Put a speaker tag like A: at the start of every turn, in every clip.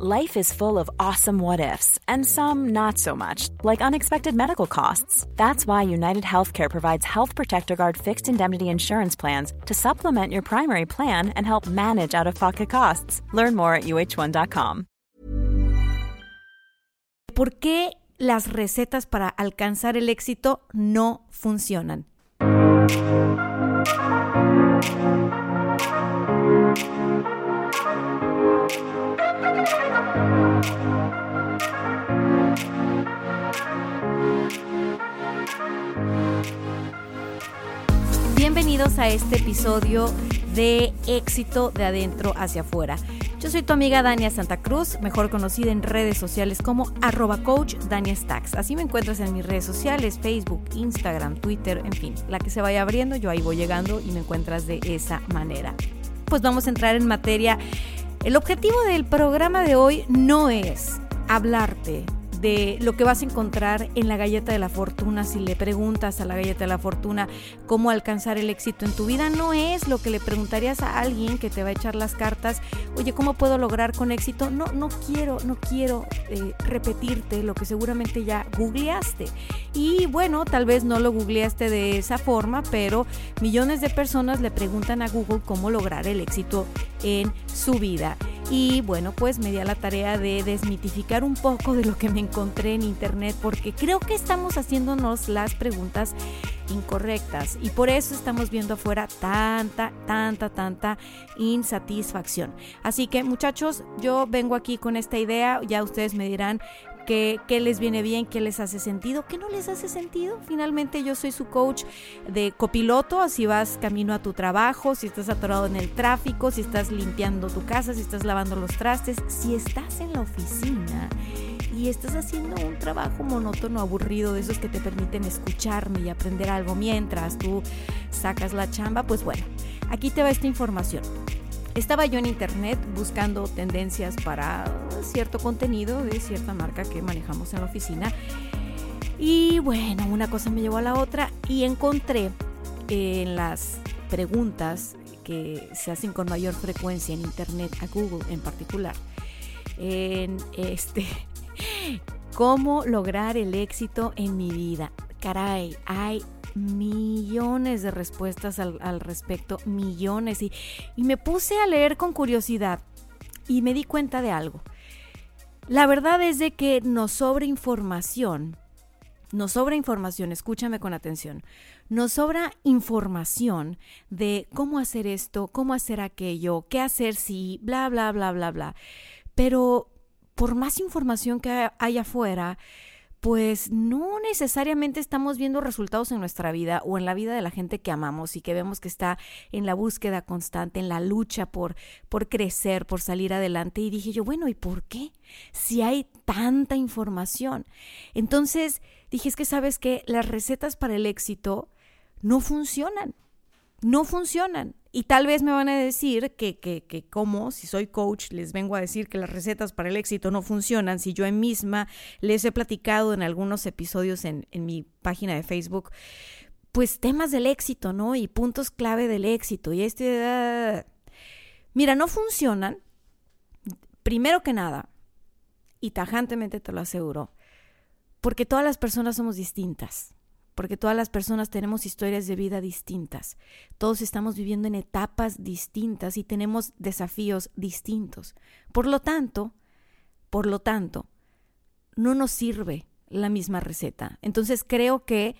A: Life is full of awesome what ifs, and some not so much, like unexpected medical costs. That's why United Healthcare provides Health Protector Guard fixed indemnity insurance plans to supplement your primary plan and help manage out of pocket costs. Learn more at uh1.com.
B: ¿Por qué las recetas para alcanzar el éxito no funcionan? Bienvenidos a este episodio de éxito de adentro hacia afuera. Yo soy tu amiga Dania Santa Cruz, mejor conocida en redes sociales como arroba coach Dania Stacks. Así me encuentras en mis redes sociales, Facebook, Instagram, Twitter, en fin, la que se vaya abriendo, yo ahí voy llegando y me encuentras de esa manera. Pues vamos a entrar en materia. El objetivo del programa de hoy no es hablarte de lo que vas a encontrar en la galleta de la fortuna si le preguntas a la galleta de la fortuna cómo alcanzar el éxito en tu vida. No es lo que le preguntarías a alguien que te va a echar las cartas, oye, ¿cómo puedo lograr con éxito? No, no quiero, no quiero eh, repetirte lo que seguramente ya googleaste. Y bueno, tal vez no lo googleaste de esa forma, pero millones de personas le preguntan a Google cómo lograr el éxito en su vida. Y bueno, pues me di a la tarea de desmitificar un poco de lo que me encontré en internet porque creo que estamos haciéndonos las preguntas incorrectas y por eso estamos viendo afuera tanta, tanta, tanta insatisfacción. Así que muchachos, yo vengo aquí con esta idea, ya ustedes me dirán qué, les viene bien, qué les hace sentido, qué no les hace sentido. Finalmente yo soy su coach de copiloto, así vas camino a tu trabajo, si estás atorado en el tráfico, si estás limpiando tu casa, si estás lavando los trastes, si estás en la oficina y estás haciendo un trabajo monótono, aburrido, de esos que te permiten escucharme y aprender algo mientras tú sacas la chamba, pues bueno, aquí te va esta información. Estaba yo en internet buscando tendencias para cierto contenido de cierta marca que manejamos en la oficina. Y bueno, una cosa me llevó a la otra y encontré en las preguntas que se hacen con mayor frecuencia en internet, a Google en particular, en este, cómo lograr el éxito en mi vida. Caray, hay millones de respuestas al, respecto, millones. Y, y me puse a leer con curiosidad y me di cuenta de algo. La verdad es de que nos sobra información, nos sobra información, escúchame con atención, nos sobra información de cómo hacer esto, cómo hacer aquello, qué hacer si, bla, bla, bla, bla, bla. Pero por más información que hay afuera, pues no necesariamente estamos viendo resultados en nuestra vida o en la vida de la gente que amamos y que vemos que está en la búsqueda constante, en la lucha por, por crecer, por salir adelante. Y dije yo, bueno, ¿y por qué? Si hay tanta información. Entonces dije, es que sabes que las recetas para el éxito no funcionan no funcionan. Y tal vez me van a decir que, que, que como, si soy coach, les vengo a decir que las recetas para el éxito no funcionan, si yo misma les he platicado en algunos episodios en, en mi página de Facebook, pues temas del éxito, ¿no? Y puntos clave del éxito. Y este... Mira, no funcionan, primero que nada, y tajantemente te lo aseguro, porque todas las personas somos distintas porque todas las personas tenemos historias de vida distintas. Todos estamos viviendo en etapas distintas y tenemos desafíos distintos. Por lo tanto, por lo tanto, no nos sirve la misma receta. Entonces creo que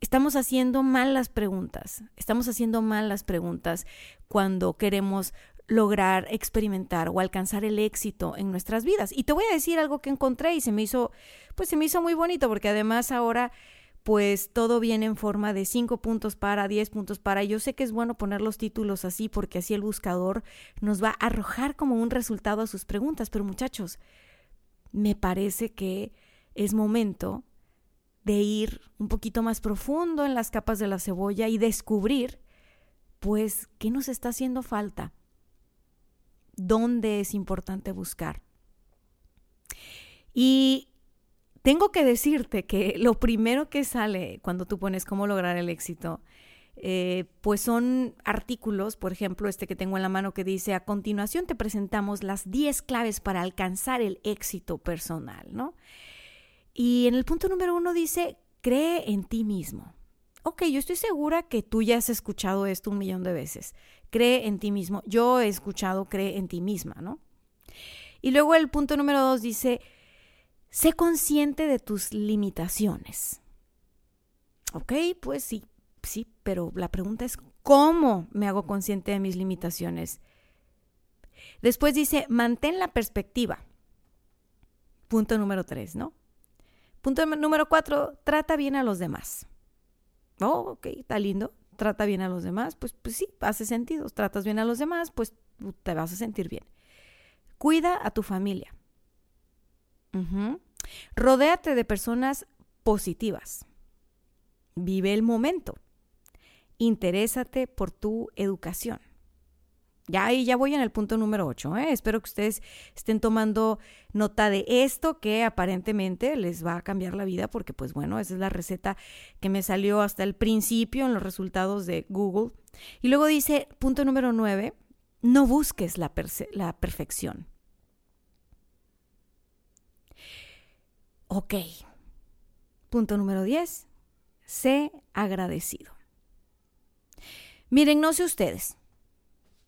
B: estamos haciendo mal las preguntas. Estamos haciendo mal las preguntas cuando queremos lograr experimentar o alcanzar el éxito en nuestras vidas. Y te voy a decir algo que encontré y se me hizo, pues se me hizo muy bonito porque además ahora pues todo viene en forma de 5 puntos para, 10 puntos para. Yo sé que es bueno poner los títulos así porque así el buscador nos va a arrojar como un resultado a sus preguntas. Pero muchachos, me parece que es momento de ir un poquito más profundo en las capas de la cebolla y descubrir, pues, qué nos está haciendo falta, dónde es importante buscar. Y tengo que decirte que lo primero que sale cuando tú pones cómo lograr el éxito eh, pues son artículos, por ejemplo, este que tengo en la mano que dice, a continuación te presentamos las 10 claves para alcanzar el éxito personal, ¿no? Y en el punto número uno dice, cree en ti mismo. Ok, yo estoy segura que tú ya has escuchado esto un millón de veces. Cree en ti mismo. Yo he escuchado cree en ti misma, ¿no? Y luego el punto número dos dice, sé consciente de tus limitaciones. Ok, pues sí, sí, pero la pregunta es, ¿cómo me hago consciente de mis limitaciones? Después dice, mantén la perspectiva. Punto número tres, ¿no? Punto número cuatro, trata bien a los demás. Oh, ok, está lindo. Trata bien a los demás, pues, pues sí, hace sentido. Tratas bien a los demás, pues te vas a sentir bien. Cuida a tu familia. Rodéate de personas positivas. Vive el momento. Interésate por tu educación. Ya ahí ya voy en el punto número 8. ¿eh? Espero que ustedes estén tomando nota de esto que aparentemente les va a cambiar la vida porque pues bueno, esa es la receta que me salió hasta el principio en los resultados de Google. Y luego dice, punto número 9, no busques la, la perfección. Ok. Punto número 10, sé agradecido. Miren, no sé ustedes,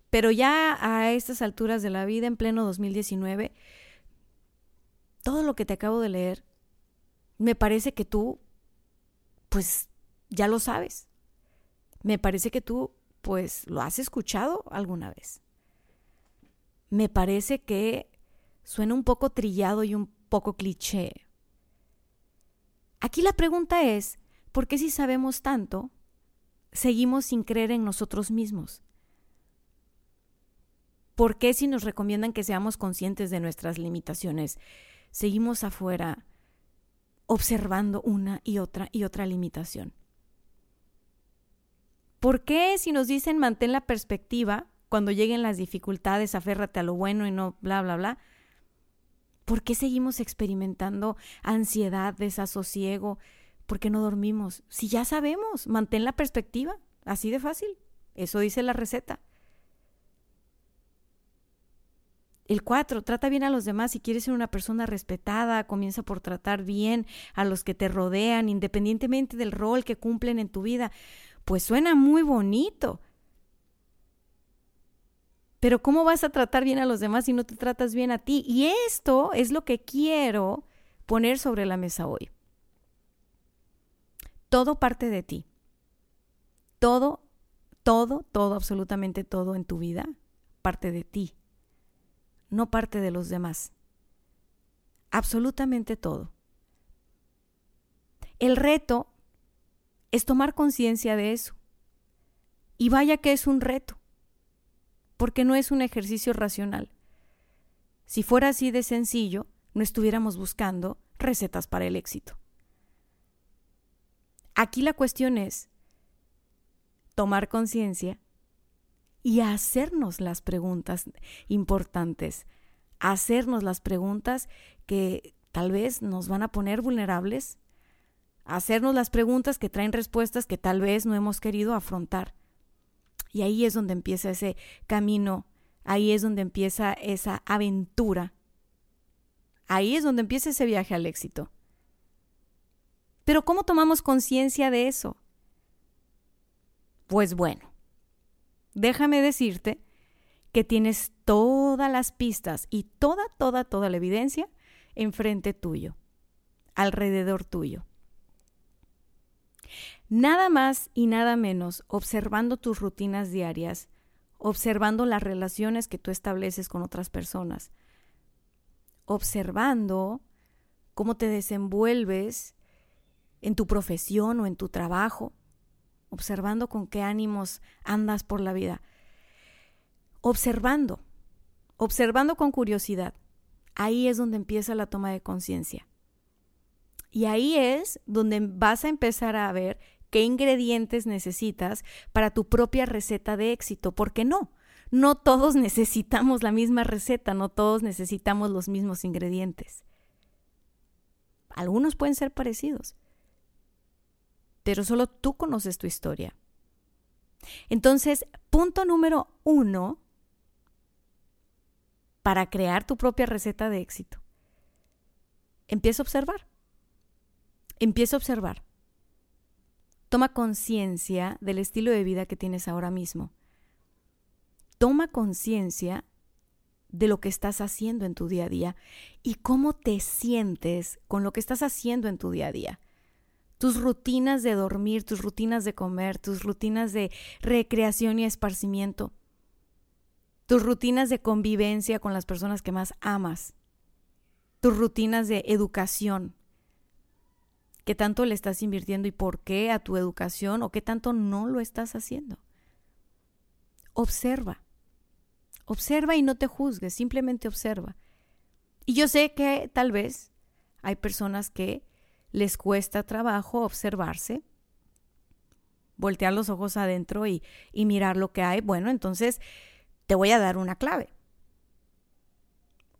B: pero ya a estas alturas de la vida, en pleno 2019, todo lo que te acabo de leer, me parece que tú, pues, ya lo sabes. Me parece que tú, pues, lo has escuchado alguna vez. Me parece que suena un poco trillado y un poco cliché. Aquí la pregunta es, ¿por qué si sabemos tanto, seguimos sin creer en nosotros mismos? ¿Por qué si nos recomiendan que seamos conscientes de nuestras limitaciones, seguimos afuera observando una y otra y otra limitación? ¿Por qué si nos dicen mantén la perspectiva cuando lleguen las dificultades, aférrate a lo bueno y no bla, bla, bla? ¿Por qué seguimos experimentando ansiedad, desasosiego? ¿Por qué no dormimos? Si ya sabemos, mantén la perspectiva, así de fácil. Eso dice la receta. El cuatro, trata bien a los demás. Si quieres ser una persona respetada, comienza por tratar bien a los que te rodean, independientemente del rol que cumplen en tu vida. Pues suena muy bonito. Pero ¿cómo vas a tratar bien a los demás si no te tratas bien a ti? Y esto es lo que quiero poner sobre la mesa hoy. Todo parte de ti. Todo, todo, todo, absolutamente todo en tu vida parte de ti no parte de los demás. Absolutamente todo. El reto es tomar conciencia de eso. Y vaya que es un reto, porque no es un ejercicio racional. Si fuera así de sencillo, no estuviéramos buscando recetas para el éxito. Aquí la cuestión es tomar conciencia y hacernos las preguntas importantes, hacernos las preguntas que tal vez nos van a poner vulnerables, hacernos las preguntas que traen respuestas que tal vez no hemos querido afrontar. Y ahí es donde empieza ese camino, ahí es donde empieza esa aventura, ahí es donde empieza ese viaje al éxito. Pero ¿cómo tomamos conciencia de eso? Pues bueno, déjame decirte que tienes todas las pistas y toda, toda, toda la evidencia enfrente tuyo, alrededor tuyo. Nada más y nada menos observando tus rutinas diarias, observando las relaciones que tú estableces con otras personas, observando cómo te desenvuelves en tu profesión o en tu trabajo, observando con qué ánimos andas por la vida, observando, observando con curiosidad. Ahí es donde empieza la toma de conciencia. Y ahí es donde vas a empezar a ver qué ingredientes necesitas para tu propia receta de éxito, porque no, no todos necesitamos la misma receta, no todos necesitamos los mismos ingredientes. Algunos pueden ser parecidos, pero solo tú conoces tu historia. Entonces, punto número uno para crear tu propia receta de éxito. Empieza a observar. Empieza a observar. Toma conciencia del estilo de vida que tienes ahora mismo. Toma conciencia de lo que estás haciendo en tu día a día y cómo te sientes con lo que estás haciendo en tu día a día. Tus rutinas de dormir, tus rutinas de comer, tus rutinas de recreación y esparcimiento, tus rutinas de convivencia con las personas que más amas, tus rutinas de educación, qué tanto le estás invirtiendo y por qué a tu educación o qué tanto no lo estás haciendo. Observa. Observa y no te juzgues, simplemente observa. Y yo sé que tal vez hay personas que les cuesta trabajo observarse, voltear los ojos adentro y, y mirar lo que hay. Bueno, entonces te voy a dar una clave.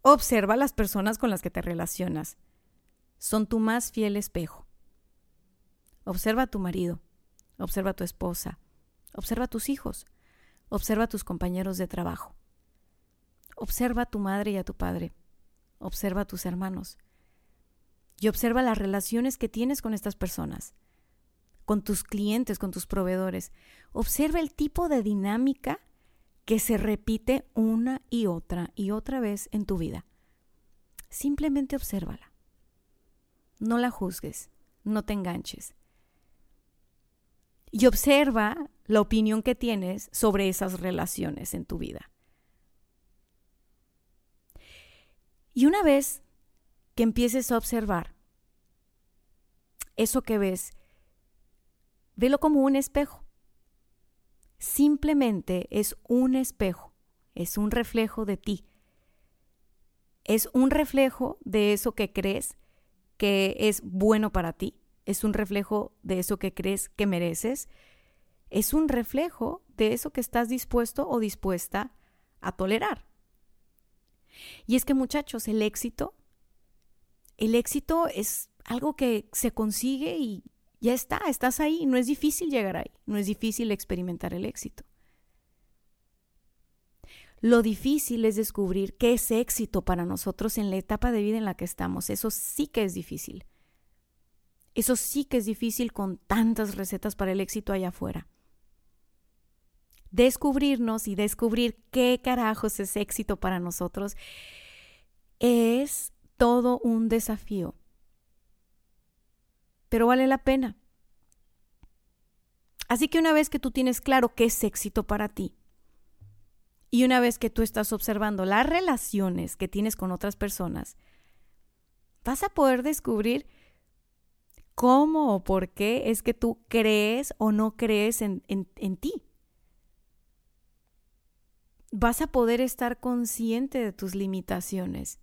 B: Observa las personas con las que te relacionas. Son tu más fiel espejo. Observa a tu marido, observa a tu esposa, observa a tus hijos, observa a tus compañeros de trabajo. Observa a tu madre y a tu padre. Observa a tus hermanos. Y observa las relaciones que tienes con estas personas, con tus clientes, con tus proveedores. Observa el tipo de dinámica que se repite una y otra y otra vez en tu vida. Simplemente obsérvala. No la juzgues, no te enganches. Y observa la opinión que tienes sobre esas relaciones en tu vida. Y una vez que empieces a observar eso que ves, velo como un espejo. Simplemente es un espejo, es un reflejo de ti. Es un reflejo de eso que crees que es bueno para ti. Es un reflejo de eso que crees que mereces. Es un reflejo de eso que estás dispuesto o dispuesta a tolerar. Y es que muchachos, el éxito, el éxito es algo que se consigue y ya está, estás ahí, no es difícil llegar ahí, no es difícil experimentar el éxito. Lo difícil es descubrir qué es éxito para nosotros en la etapa de vida en la que estamos. Eso sí que es difícil. Eso sí que es difícil con tantas recetas para el éxito allá afuera descubrirnos y descubrir qué carajos es éxito para nosotros es todo un desafío. Pero vale la pena. Así que una vez que tú tienes claro qué es éxito para ti, y una vez que tú estás observando las relaciones que tienes con otras personas, vas a poder descubrir cómo o por qué es que tú crees o no crees en, en, en ti vas a poder estar consciente de tus limitaciones.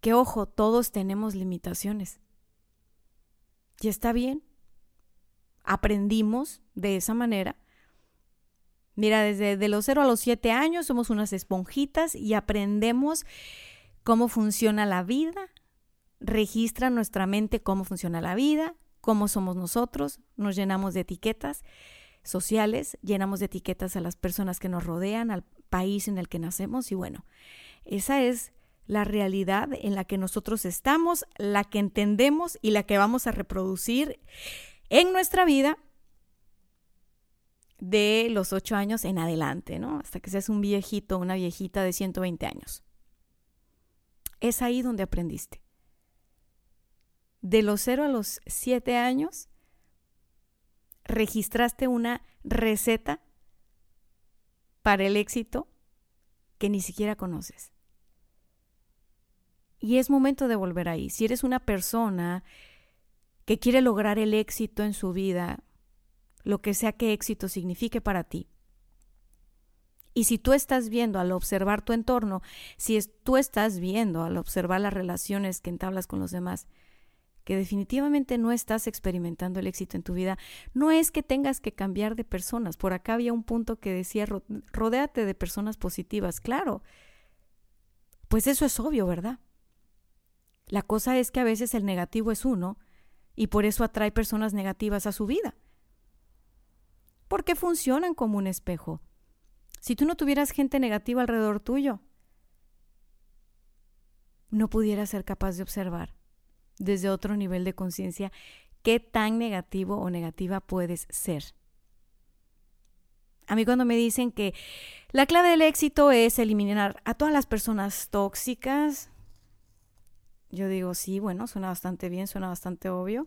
B: Que ojo, todos tenemos limitaciones. Y está bien. Aprendimos de esa manera. Mira, desde de los 0 a los 7 años somos unas esponjitas y aprendemos cómo funciona la vida, registra nuestra mente cómo funciona la vida, cómo somos nosotros, nos llenamos de etiquetas sociales, llenamos de etiquetas a las personas que nos rodean, al país en el que nacemos y bueno, esa es la realidad en la que nosotros estamos, la que entendemos y la que vamos a reproducir en nuestra vida de los ocho años en adelante, ¿no? Hasta que seas un viejito, una viejita de 120 años. Es ahí donde aprendiste. De los cero a los siete años, registraste una receta para el éxito que ni siquiera conoces. Y es momento de volver ahí. Si eres una persona que quiere lograr el éxito en su vida, lo que sea que éxito signifique para ti, y si tú estás viendo al observar tu entorno, si tú estás viendo al observar las relaciones que entablas con los demás, que definitivamente no estás experimentando el éxito en tu vida, no es que tengas que cambiar de personas. Por acá había un punto que decía, rodéate de personas positivas. Claro, pues eso es obvio, ¿verdad? La cosa es que a veces el negativo es uno y por eso atrae personas negativas a su vida. porque funcionan como un espejo. Si tú no tuvieras gente negativa alrededor tuyo, no pudieras ser capaz de observar desde otro nivel de conciencia qué tan negativo o negativa puedes ser. A mí cuando me dicen que la clave del éxito es eliminar a todas las personas tóxicas, yo digo, sí, bueno, suena bastante bien, suena bastante obvio.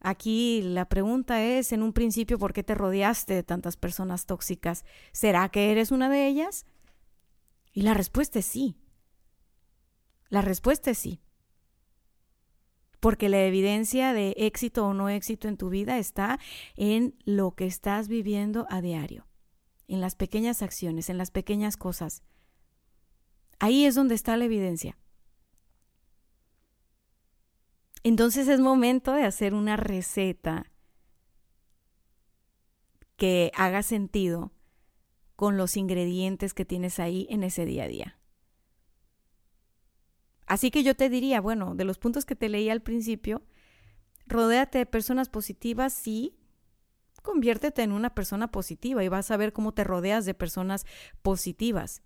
B: Aquí la pregunta es, en un principio, ¿por qué te rodeaste de tantas personas tóxicas? ¿Será que eres una de ellas? Y la respuesta es sí. La respuesta es sí. Porque la evidencia de éxito o no éxito en tu vida está en lo que estás viviendo a diario, en las pequeñas acciones, en las pequeñas cosas. Ahí es donde está la evidencia. Entonces es momento de hacer una receta que haga sentido con los ingredientes que tienes ahí en ese día a día. Así que yo te diría, bueno, de los puntos que te leí al principio, rodéate de personas positivas, sí, conviértete en una persona positiva y vas a ver cómo te rodeas de personas positivas.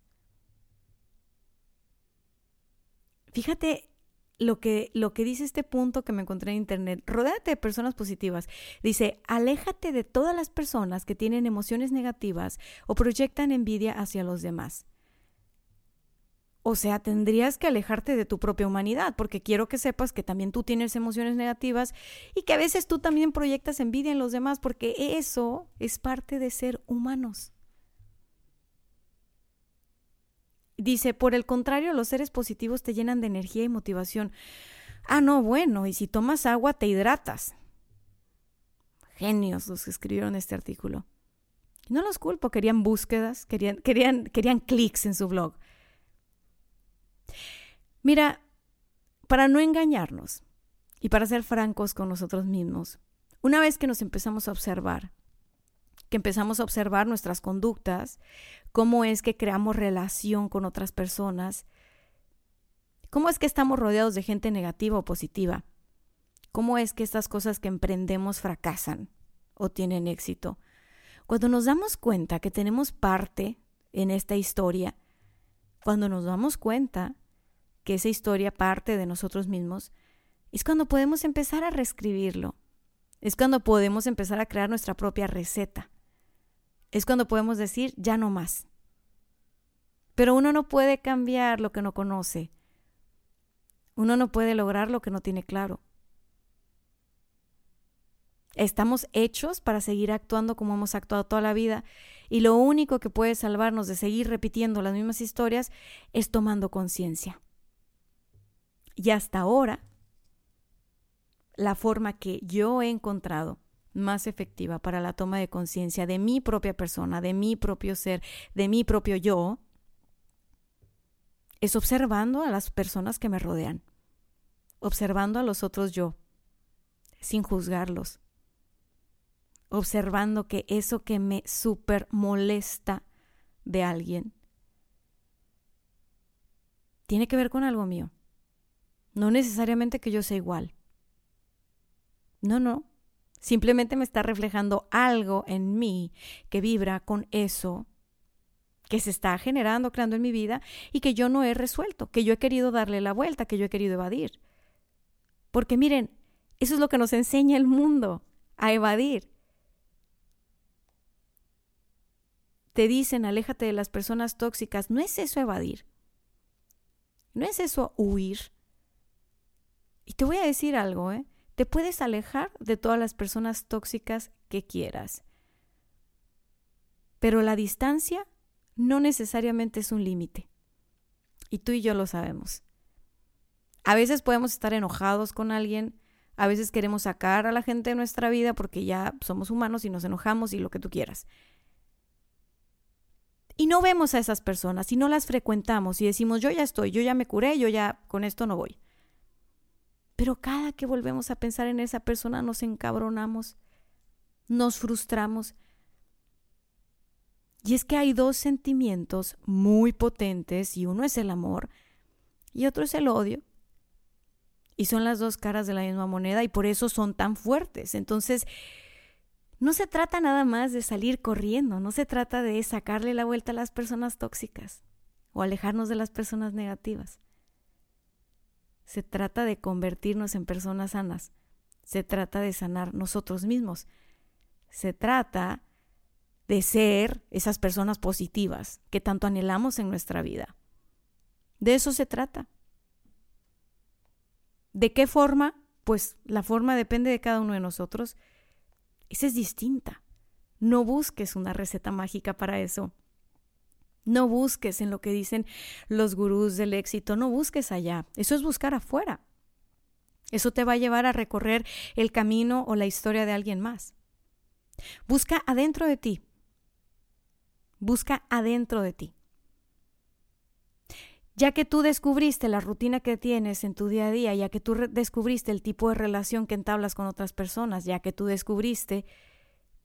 B: Fíjate lo que, lo que dice este punto que me encontré en internet, rodéate de personas positivas. Dice, aléjate de todas las personas que tienen emociones negativas o proyectan envidia hacia los demás. O sea, tendrías que alejarte de tu propia humanidad, porque quiero que sepas que también tú tienes emociones negativas y que a veces tú también proyectas envidia en los demás, porque eso es parte de ser humanos. Dice, por el contrario, los seres positivos te llenan de energía y motivación. Ah, no, bueno, y si tomas agua te hidratas. Genios los que escribieron este artículo. No los culpo, querían búsquedas, querían, querían, querían clics en su blog. Mira, para no engañarnos y para ser francos con nosotros mismos, una vez que nos empezamos a observar, que empezamos a observar nuestras conductas, cómo es que creamos relación con otras personas, cómo es que estamos rodeados de gente negativa o positiva, cómo es que estas cosas que emprendemos fracasan o tienen éxito. Cuando nos damos cuenta que tenemos parte en esta historia, cuando nos damos cuenta que esa historia parte de nosotros mismos, es cuando podemos empezar a reescribirlo. Es cuando podemos empezar a crear nuestra propia receta es cuando podemos decir ya no más. Pero uno no puede cambiar lo que no conoce. Uno no puede lograr lo que no tiene claro. Estamos hechos para seguir actuando como hemos actuado toda la vida y lo único que puede salvarnos de seguir repitiendo las mismas historias es tomando conciencia. Y hasta ahora, la forma que yo he encontrado más efectiva para la toma de conciencia de mi propia persona, de mi propio ser, de mi propio yo, es observando a las personas que me rodean, observando a los otros yo, sin juzgarlos, observando que eso que me super molesta de alguien tiene que ver con algo mío. No necesariamente que yo sea igual. No, no, Simplemente me está reflejando algo en mí que vibra con eso que se está generando, creando en mi vida y que yo no he resuelto, que yo he querido darle la vuelta, que yo he querido evadir. Porque miren, eso es lo que nos enseña el mundo, a evadir. Te dicen, aléjate de las personas tóxicas. No es eso evadir. No es eso huir. Y te voy a decir algo, ¿eh? Te puedes alejar de todas las personas tóxicas que quieras. Pero la distancia no necesariamente es un límite. Y tú y yo lo sabemos. A veces podemos estar enojados con alguien, a veces queremos sacar a la gente de nuestra vida porque ya somos humanos y nos enojamos y lo que tú quieras. Y no vemos a esas personas y no las frecuentamos y decimos, yo ya estoy, yo ya me curé, yo ya con esto no voy. Pero cada que volvemos a pensar en esa persona nos encabronamos, nos frustramos. Y es que hay dos sentimientos muy potentes y uno es el amor y otro es el odio. Y son las dos caras de la misma moneda y por eso son tan fuertes. Entonces, No se trata nada más de salir corriendo, no se trata de sacarle la vuelta a las personas tóxicas o alejarnos de las personas negativas. Se trata de convertirnos en personas sanas. Se trata de sanar nosotros mismos. Se trata de ser esas personas positivas que tanto anhelamos en nuestra vida. De eso se trata. ¿De qué forma? Pues la forma depende de cada uno de nosotros. Esa es distinta. No busques una receta mágica para eso. No busques en lo que dicen los gurús del éxito, no busques allá. Eso es buscar afuera. Eso te va a llevar a recorrer el camino o la historia de alguien más. Busca adentro de ti. Busca adentro de ti. Ya que tú descubriste la rutina que tienes en tu día a día, ya que tú descubriste el tipo de relación que entablas con otras personas, ya que tú descubriste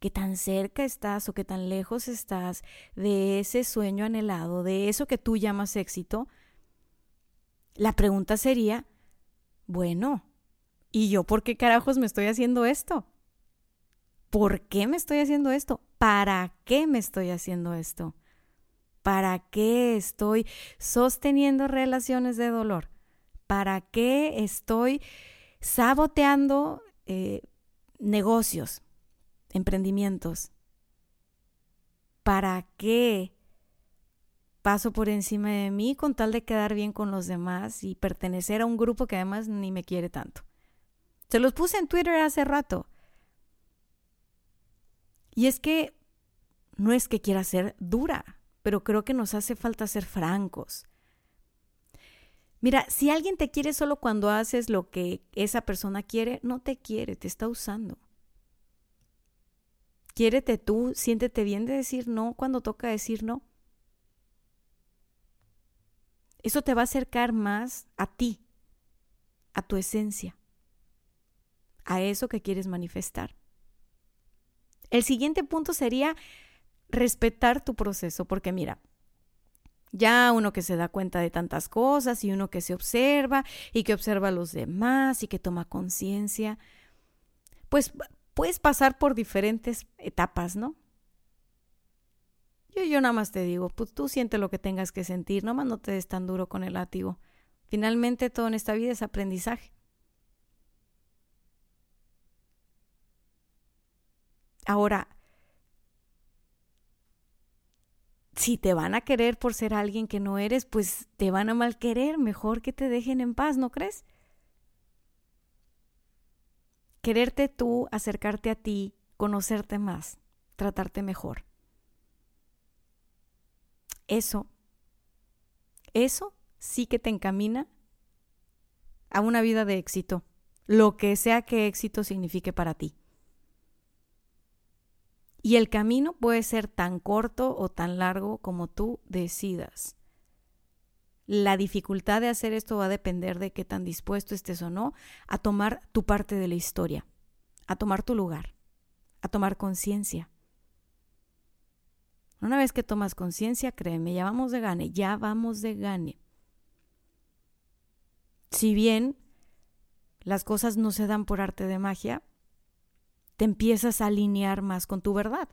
B: qué tan cerca estás o qué tan lejos estás de ese sueño anhelado, de eso que tú llamas éxito, la pregunta sería, bueno, ¿y yo por qué carajos me estoy haciendo esto? ¿Por qué me estoy haciendo esto? ¿Para qué me estoy haciendo esto? ¿Para qué estoy sosteniendo relaciones de dolor? ¿Para qué estoy saboteando eh, negocios? Emprendimientos. ¿Para qué paso por encima de mí con tal de quedar bien con los demás y pertenecer a un grupo que además ni me quiere tanto? Se los puse en Twitter hace rato. Y es que no es que quiera ser dura, pero creo que nos hace falta ser francos. Mira, si alguien te quiere solo cuando haces lo que esa persona quiere, no te quiere, te está usando. Quiérete tú, siéntete bien de decir no cuando toca decir no. Eso te va a acercar más a ti, a tu esencia, a eso que quieres manifestar. El siguiente punto sería respetar tu proceso, porque mira, ya uno que se da cuenta de tantas cosas y uno que se observa y que observa a los demás y que toma conciencia, pues puedes pasar por diferentes etapas, ¿no? Yo, yo nada más te digo, pues tú siente lo que tengas que sentir, nomás no te des tan duro con el látigo. Finalmente todo en esta vida es aprendizaje. Ahora, si te van a querer por ser alguien que no eres, pues te van a mal querer, mejor que te dejen en paz, ¿no crees? Quererte tú, acercarte a ti, conocerte más, tratarte mejor. Eso, eso sí que te encamina a una vida de éxito, lo que sea que éxito signifique para ti. Y el camino puede ser tan corto o tan largo como tú decidas. La dificultad de hacer esto va a depender de qué tan dispuesto estés o no a tomar tu parte de la historia, a tomar tu lugar, a tomar conciencia. Una vez que tomas conciencia, créeme, ya vamos de gane, ya vamos de gane. Si bien las cosas no se dan por arte de magia, te empiezas a alinear más con tu verdad.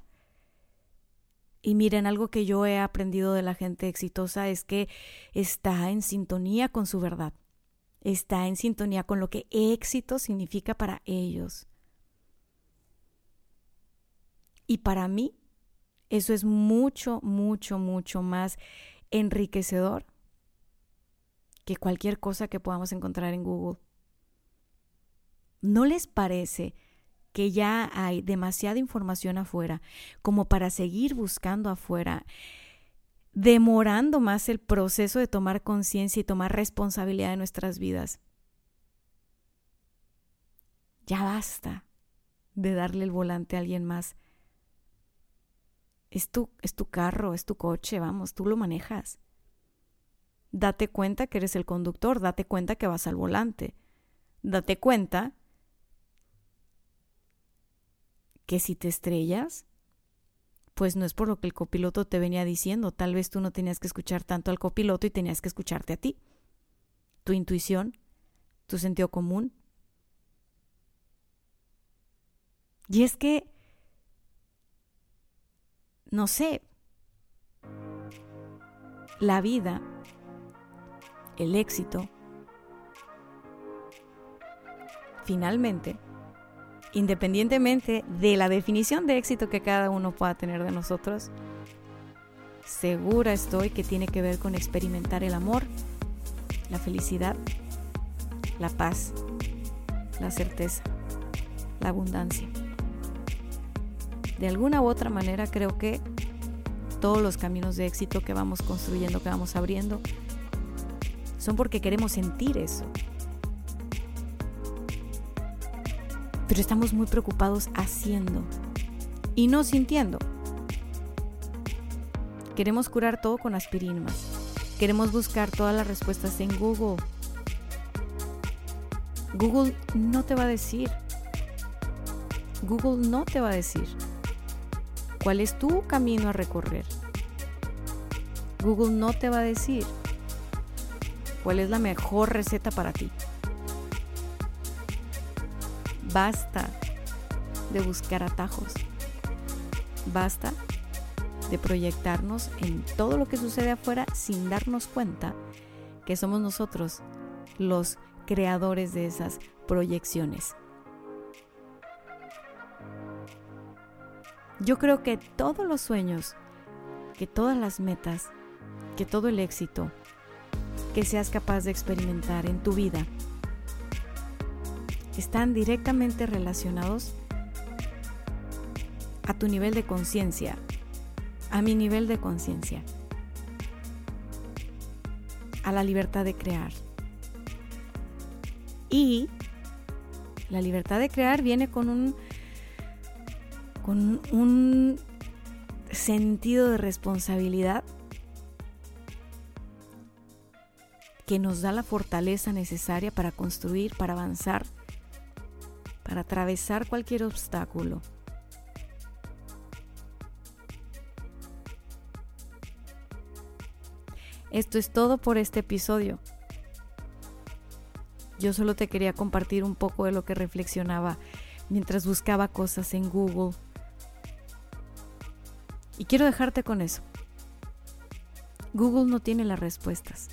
B: Y miren, algo que yo he aprendido de la gente exitosa es que está en sintonía con su verdad, está en sintonía con lo que éxito significa para ellos. Y para mí, eso es mucho, mucho, mucho más enriquecedor que cualquier cosa que podamos encontrar en Google. ¿No les parece que ya hay demasiada información afuera como para seguir buscando afuera, demorando más el proceso de tomar conciencia y tomar responsabilidad de nuestras vidas. Ya basta de darle el volante a alguien más. Es tu, es tu carro, es tu coche, vamos, tú lo manejas. Date cuenta que eres el conductor, date cuenta que vas al volante. Date cuenta que si te estrellas, pues no es por lo que el copiloto te venía diciendo, tal vez tú no tenías que escuchar tanto al copiloto y tenías que escucharte a ti, tu intuición, tu sentido común. Y es que no sé, la vida, el éxito, finalmente, independientemente de la definición de éxito que cada uno pueda tener de nosotros, segura estoy que tiene que ver con experimentar el amor, la felicidad, la paz, la certeza, la abundancia. De alguna u otra manera creo que todos los caminos de éxito que vamos construyendo, que vamos abriendo, son porque queremos sentir eso. Pero estamos muy preocupados haciendo y no sintiendo. Queremos curar todo con aspirinas. Queremos buscar todas las respuestas en Google. Google no te va a decir. Google no te va a decir cuál es tu camino a recorrer. Google no te va a decir cuál es la mejor receta para ti. Basta de buscar atajos. Basta de proyectarnos en todo lo que sucede afuera sin darnos cuenta que somos nosotros los creadores de esas proyecciones. Yo creo que todos los sueños, que todas las metas, que todo el éxito que seas capaz de experimentar en tu vida están directamente relacionados a tu nivel de conciencia, a mi nivel de conciencia, a la libertad de crear. Y la libertad de crear viene con un, con un sentido de responsabilidad que nos da la fortaleza necesaria para construir, para avanzar, para atravesar cualquier obstáculo. Esto es todo por este episodio. Yo solo te quería compartir un poco de lo que reflexionaba mientras buscaba cosas en Google. Y quiero dejarte con eso. Google no tiene las respuestas.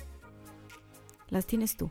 B: Las tienes tú.